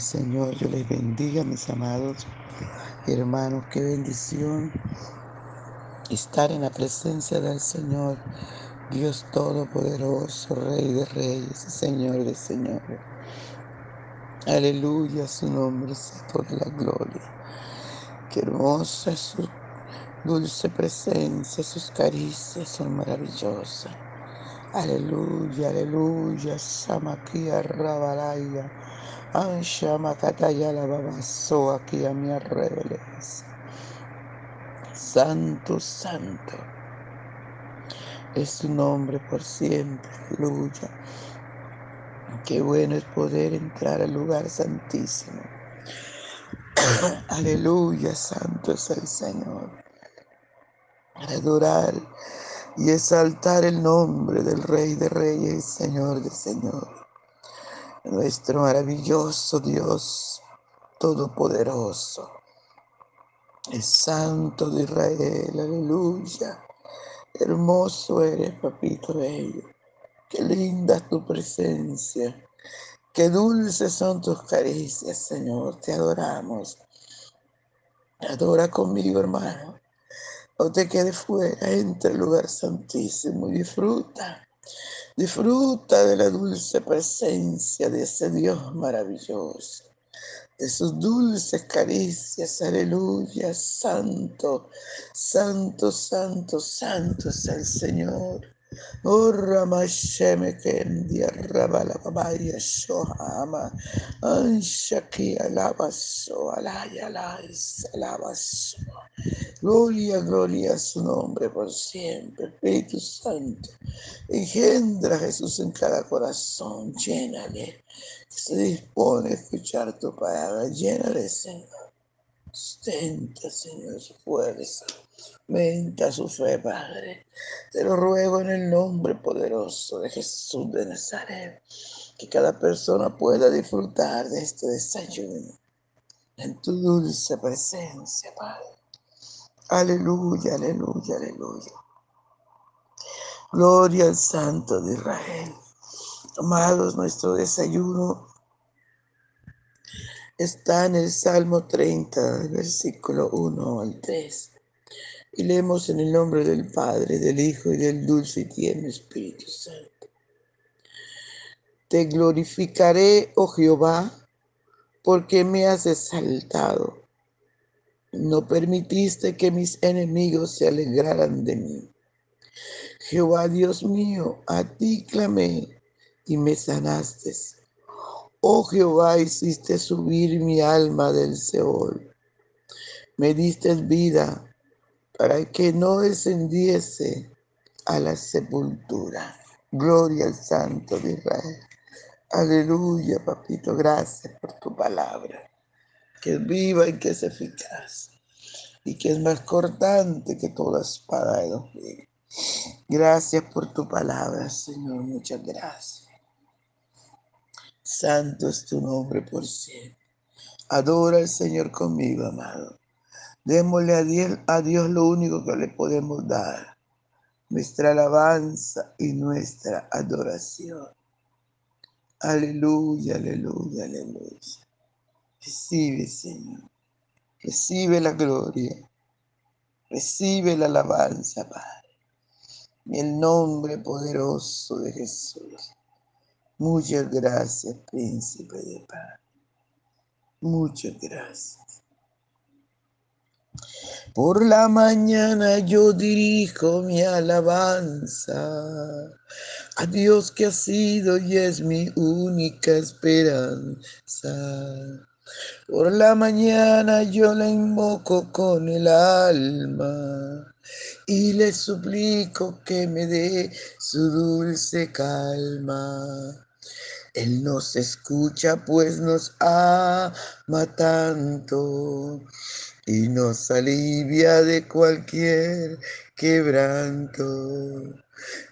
Señor, yo les bendiga, mis amados hermanos, qué bendición estar en la presencia del Señor, Dios Todopoderoso, Rey de Reyes, Señor de Señores. Aleluya, su nombre sea por la gloria. Qué hermosa es su dulce presencia, sus caricias son maravillosas. Aleluya, aleluya, Samakia Rabalaya. Aquí a mi. Santo, santo. Es su nombre por siempre. Aleluya. Qué bueno es poder entrar al lugar santísimo. Aleluya, santo es el Señor. Adorar y exaltar el nombre del Rey de Reyes, Señor de Señor nuestro maravilloso Dios Todopoderoso, el Santo de Israel, aleluya. Hermoso eres, papito bello. Qué linda es tu presencia. Qué dulces son tus caricias, Señor. Te adoramos. Adora conmigo, hermano. No te quedes fuera. Entra al lugar santísimo y disfruta Disfruta de la dulce presencia de ese Dios maravilloso, de sus dulces caricias, aleluya, santo, santo, santo, santo es el Señor. Oh, Ramasheme Kendia Rabalabaya Shohama Anshaki Alabaso Alaya Alais Alabaso Gloria, gloria a su nombre por siempre, Espíritu Santo. Engendra a Jesús en cada corazón, llénale, que se dispone a escuchar tu palabra, llénale, Señor. Sustenta, Señor, su fuerza. Menta su fe, Padre. Te lo ruego en el nombre poderoso de Jesús de Nazaret, que cada persona pueda disfrutar de este desayuno en tu dulce presencia, Padre. Aleluya, aleluya, aleluya. Gloria al Santo de Israel. Amados, nuestro desayuno está en el Salmo 30, versículo 1 al 3. Y leemos en el nombre del Padre, del Hijo y del dulce y tierno Espíritu Santo. Te glorificaré, oh Jehová, porque me has exaltado no permitiste que mis enemigos se alegraran de mí. Jehová Dios mío, a ti clamé y me sanaste. Oh Jehová, hiciste subir mi alma del Seol. Me diste vida para que no descendiese a la sepultura. Gloria al Santo de Israel. Aleluya, papito. Gracias por tu palabra que es viva y que es eficaz y que es más cortante que toda espada de dos Gracias por tu palabra, Señor, muchas gracias. Santo es tu nombre por siempre. Adora al Señor conmigo, amado. Démosle a Dios, a Dios lo único que le podemos dar, nuestra alabanza y nuestra adoración. Aleluya, aleluya, aleluya. Recibe, Señor. Recibe la gloria. Recibe la alabanza, Padre. En el nombre poderoso de Jesús. Muchas gracias, príncipe de paz. Muchas gracias. Por la mañana yo dirijo mi alabanza a Dios que ha sido y es mi única esperanza. Por la mañana yo le invoco con el alma y le suplico que me dé su dulce calma. Él nos escucha pues nos ama tanto y nos alivia de cualquier quebranto.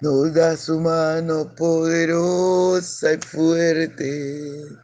Nos da su mano poderosa y fuerte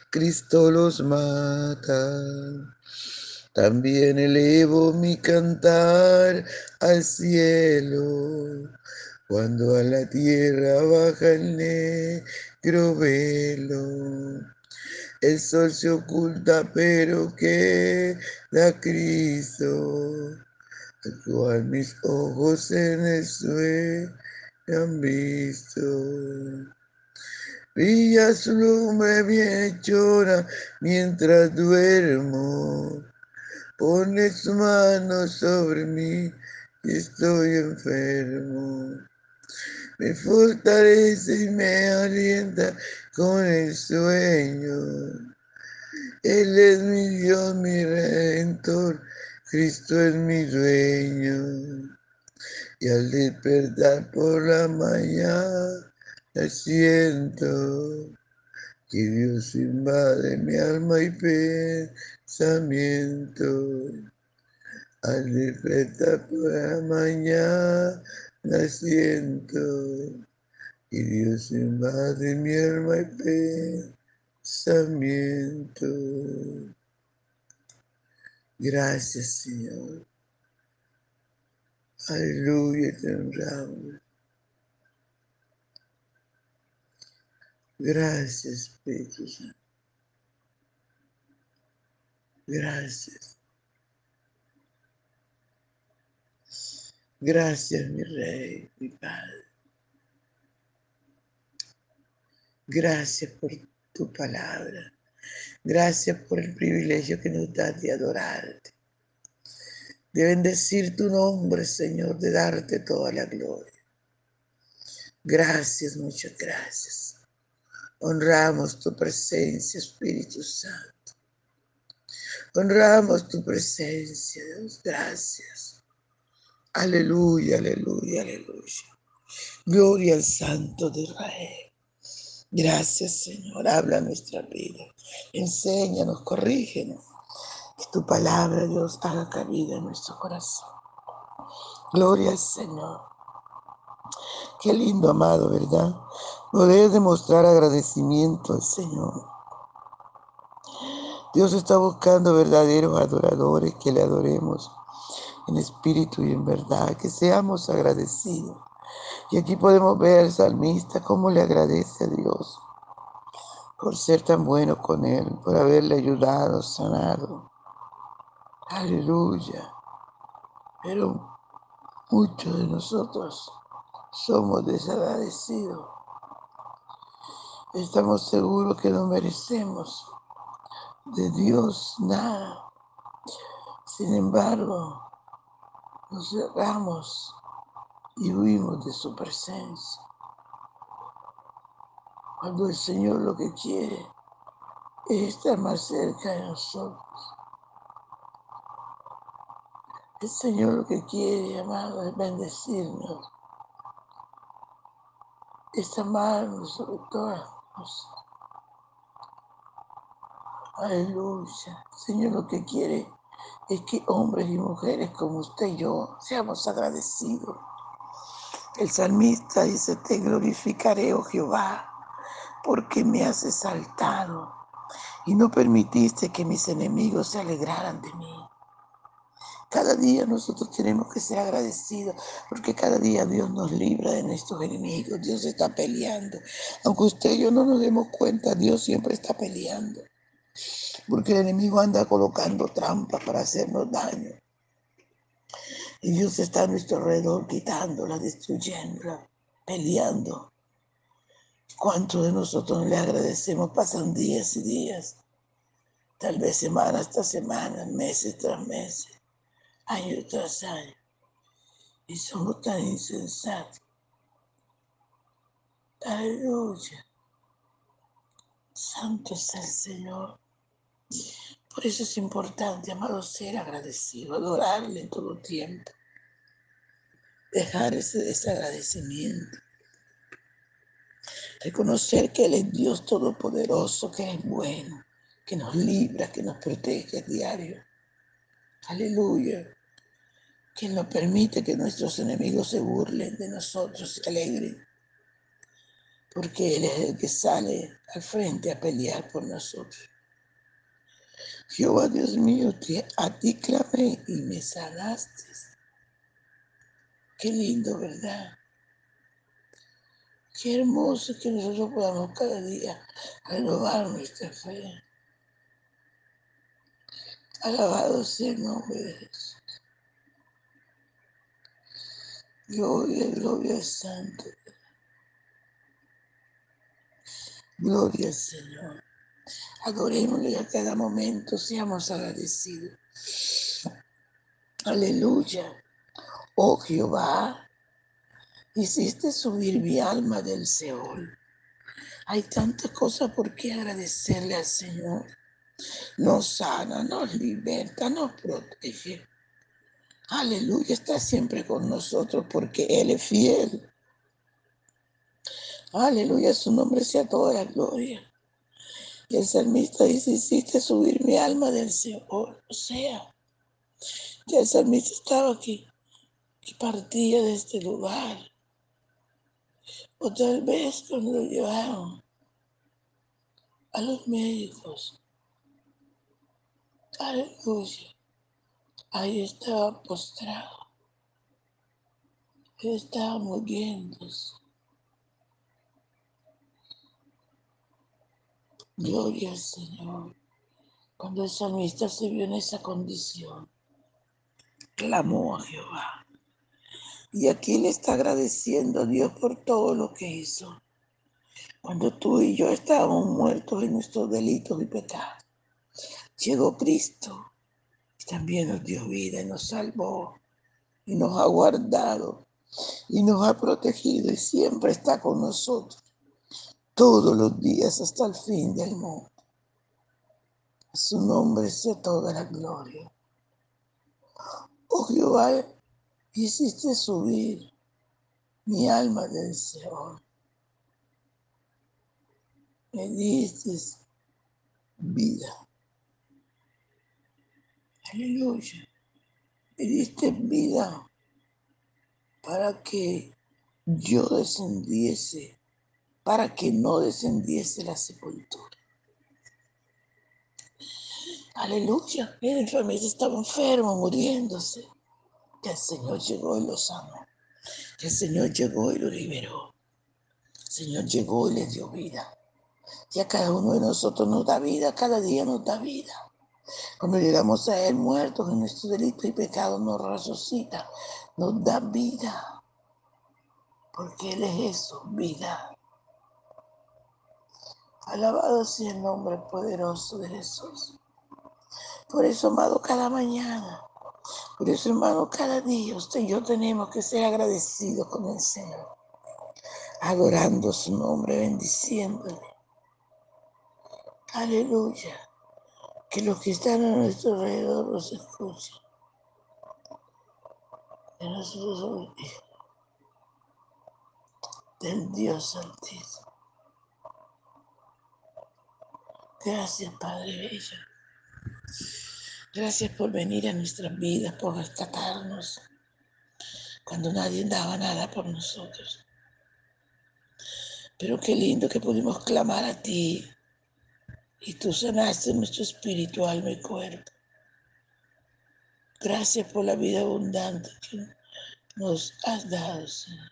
Cristo los mata. También elevo mi cantar al cielo, cuando a la tierra baja el negro velo. El sol se oculta, pero queda Cristo cual mis ojos en el sueño han visto. Brilla su lumbre mientras duermo. Pone su mano sobre mí y estoy enfermo. Me fortalece y me alienta con el sueño. Él es mi Dios, mi redentor Cristo es mi dueño. Y al despertar por la mañana siento que Dios invade mi alma y pensamiento. Al despertar por la mañana siento que Dios invade mi alma y pensamiento. Gracias, Señor. Aleluya, te honramos. Gracias, Espíritu Santo. Gracias. Gracias, mi Rey, mi Padre. Gracias por tu palabra. Gracias por el privilegio que nos das de adorarte, de bendecir tu nombre, Señor, de darte toda la gloria. Gracias, muchas gracias. Honramos tu presencia, Espíritu Santo. Honramos tu presencia, Dios. Gracias. Aleluya, aleluya, aleluya. Gloria al Santo de Israel. Gracias, Señor. Habla nuestra vida. Enséñanos, corrígenos. Que tu palabra, Dios, haga cabida en nuestro corazón. Gloria al Señor. Qué lindo, amado, ¿verdad? Poder demostrar agradecimiento al Señor. Dios está buscando verdaderos adoradores que le adoremos en espíritu y en verdad, que seamos agradecidos y aquí podemos ver al salmista cómo le agradece a Dios por ser tan bueno con él, por haberle ayudado, sanado. Aleluya. Pero muchos de nosotros somos desagradecidos. Estamos seguros que no merecemos de Dios nada. Sin embargo, nos cerramos y huimos de su presencia. Cuando el Señor lo que quiere es estar más cerca de nosotros. El Señor lo que quiere, amado, es bendecirnos, es amarnos sobre cosas. Aleluya. El Señor lo que quiere es que hombres y mujeres como usted y yo seamos agradecidos el salmista dice, te glorificaré, oh Jehová, porque me has exaltado y no permitiste que mis enemigos se alegraran de mí. Cada día nosotros tenemos que ser agradecidos porque cada día Dios nos libra de nuestros enemigos. Dios está peleando. Aunque usted y yo no nos demos cuenta, Dios siempre está peleando. Porque el enemigo anda colocando trampas para hacernos daño. Y Dios está a nuestro alrededor quitándola, destruyéndola, peleando. ¿Cuántos de nosotros le agradecemos? Pasan días y días, tal vez semanas tras semanas, meses tras meses, año tras año. Y somos tan insensatos. Aleluya. Santo es el Señor. Por eso es importante, amado, ser agradecido, adorarle en todo tiempo. Dejar ese desagradecimiento. Reconocer que Él es Dios Todopoderoso, que es bueno, que nos libra, que nos protege diario. Aleluya. Que no permite que nuestros enemigos se burlen de nosotros y se alegren. Porque Él es el que sale al frente a pelear por nosotros. Jehová Dios mío, a ti clamé y me sanaste. Qué lindo, ¿verdad? Qué hermoso que nosotros podamos cada día renovar nuestra fe. Alabado sea el nombre de Jesús. Gloria, gloria Santo. Gloria Señor. Adorémosle a cada momento, seamos agradecidos. Aleluya. Oh Jehová, hiciste subir mi alma del Seol. Hay tantas cosas por qué agradecerle al Señor nos sana, nos liberta, nos protege. Aleluya, está siempre con nosotros porque Él es fiel. Aleluya, su nombre sea toda la gloria. Y el salmista dice, hiciste subir mi alma del Señor. O sea, que el salmista estaba aquí y partía de este lugar. O tal vez cuando lo llevaron a los médicos Aleluya. Ahí estaba postrado. Él estaba muriéndose. Gloria al Señor. Cuando el salmista se vio en esa condición, clamó a Jehová. Y aquí le está agradeciendo a Dios por todo lo que hizo. Cuando tú y yo estábamos muertos en nuestros delitos y pecados llegó Cristo también nos dio vida y nos salvó y nos ha guardado y nos ha protegido y siempre está con nosotros todos los días hasta el fin del mundo. su nombre sea toda la gloria. Oh Jehová, hiciste subir mi alma del Señor. Me diste vida. Aleluya. Me diste vida para que yo descendiese, para que no descendiese la sepultura. Aleluya. El enfermero estaba enfermo, muriéndose. Que el Señor llegó y lo sanó. Que el Señor llegó y lo liberó. El Señor llegó y le dio vida. Y a cada uno de nosotros nos da vida, cada día nos da vida. Cuando llegamos a Él muertos en nuestro delito y pecado, nos resucita, nos da vida. Porque Él es eso, vida. Alabado sea el nombre poderoso de Jesús. Por eso, amado, cada mañana, por eso, hermano, cada día usted y yo tenemos que ser agradecidos con el Señor, adorando su nombre, bendiciéndole. Aleluya que los que están a nuestro alrededor nos escuchen. Que nosotros somos hijos del Dios Santísimo. Gracias, Padre Bello. Gracias por venir a nuestras vidas, por rescatarnos cuando nadie daba nada por nosotros. Pero qué lindo que pudimos clamar a ti y tú sanaste nuestro espíritu, alma y cuerpo. Gracias por la vida abundante que nos has dado, Señor.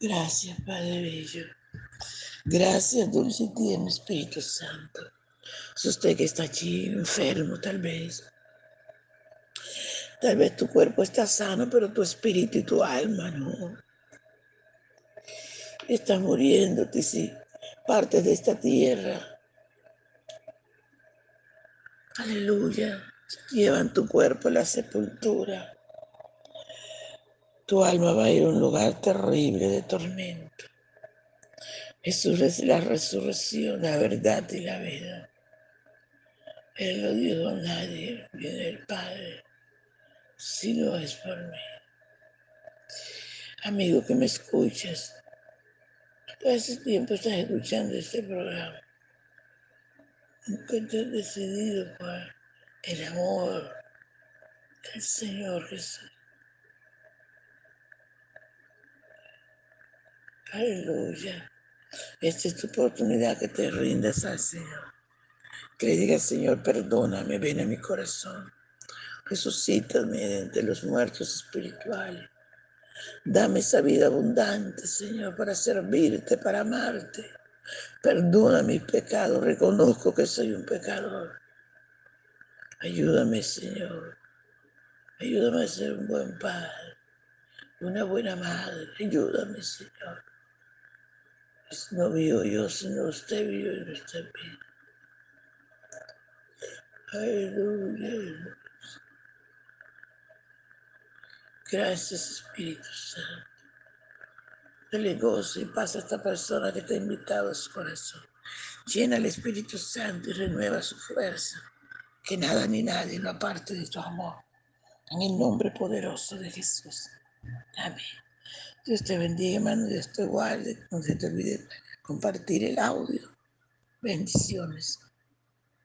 Gracias, Padre Bello. Gracias, dulce tierno Espíritu Santo. Es usted que está allí enfermo, tal vez. Tal vez tu cuerpo está sano, pero tu espíritu y tu alma no. Estás muriéndote, sí parte de esta tierra. Aleluya. Llevan tu cuerpo a la sepultura. Tu alma va a ir a un lugar terrible de tormento. Jesús es la resurrección, la verdad y la vida. Él no dio a nadie, viene el Padre, si no es por mí. Amigo que me escuchas, todo ese tiempo estás escuchando este programa. Has decidido por el amor del Señor Jesús. Aleluya. Esta es tu oportunidad que te rindas al Señor. Que le digas, Señor, perdóname, ven a mi corazón. Resucítame entre los muertos espirituales. Dame esa vida abundante, Señor, para servirte, para amarte. Perdona mis pecados, reconozco que soy un pecador. Ayúdame, Señor. Ayúdame a ser un buen padre, una buena madre. Ayúdame, Señor. No vivo yo, sino usted vive en nuestra vida. Aleluya. Gracias, Espíritu Santo. Dale gozo y paz a esta persona que te ha invitado a su corazón. Llena el Espíritu Santo y renueva su fuerza. Que nada ni nadie lo aparte de tu amor. En el nombre poderoso de Jesús. Amén. Dios te bendiga, hermano. Dios te guarde. No se te olvide compartir el audio. Bendiciones.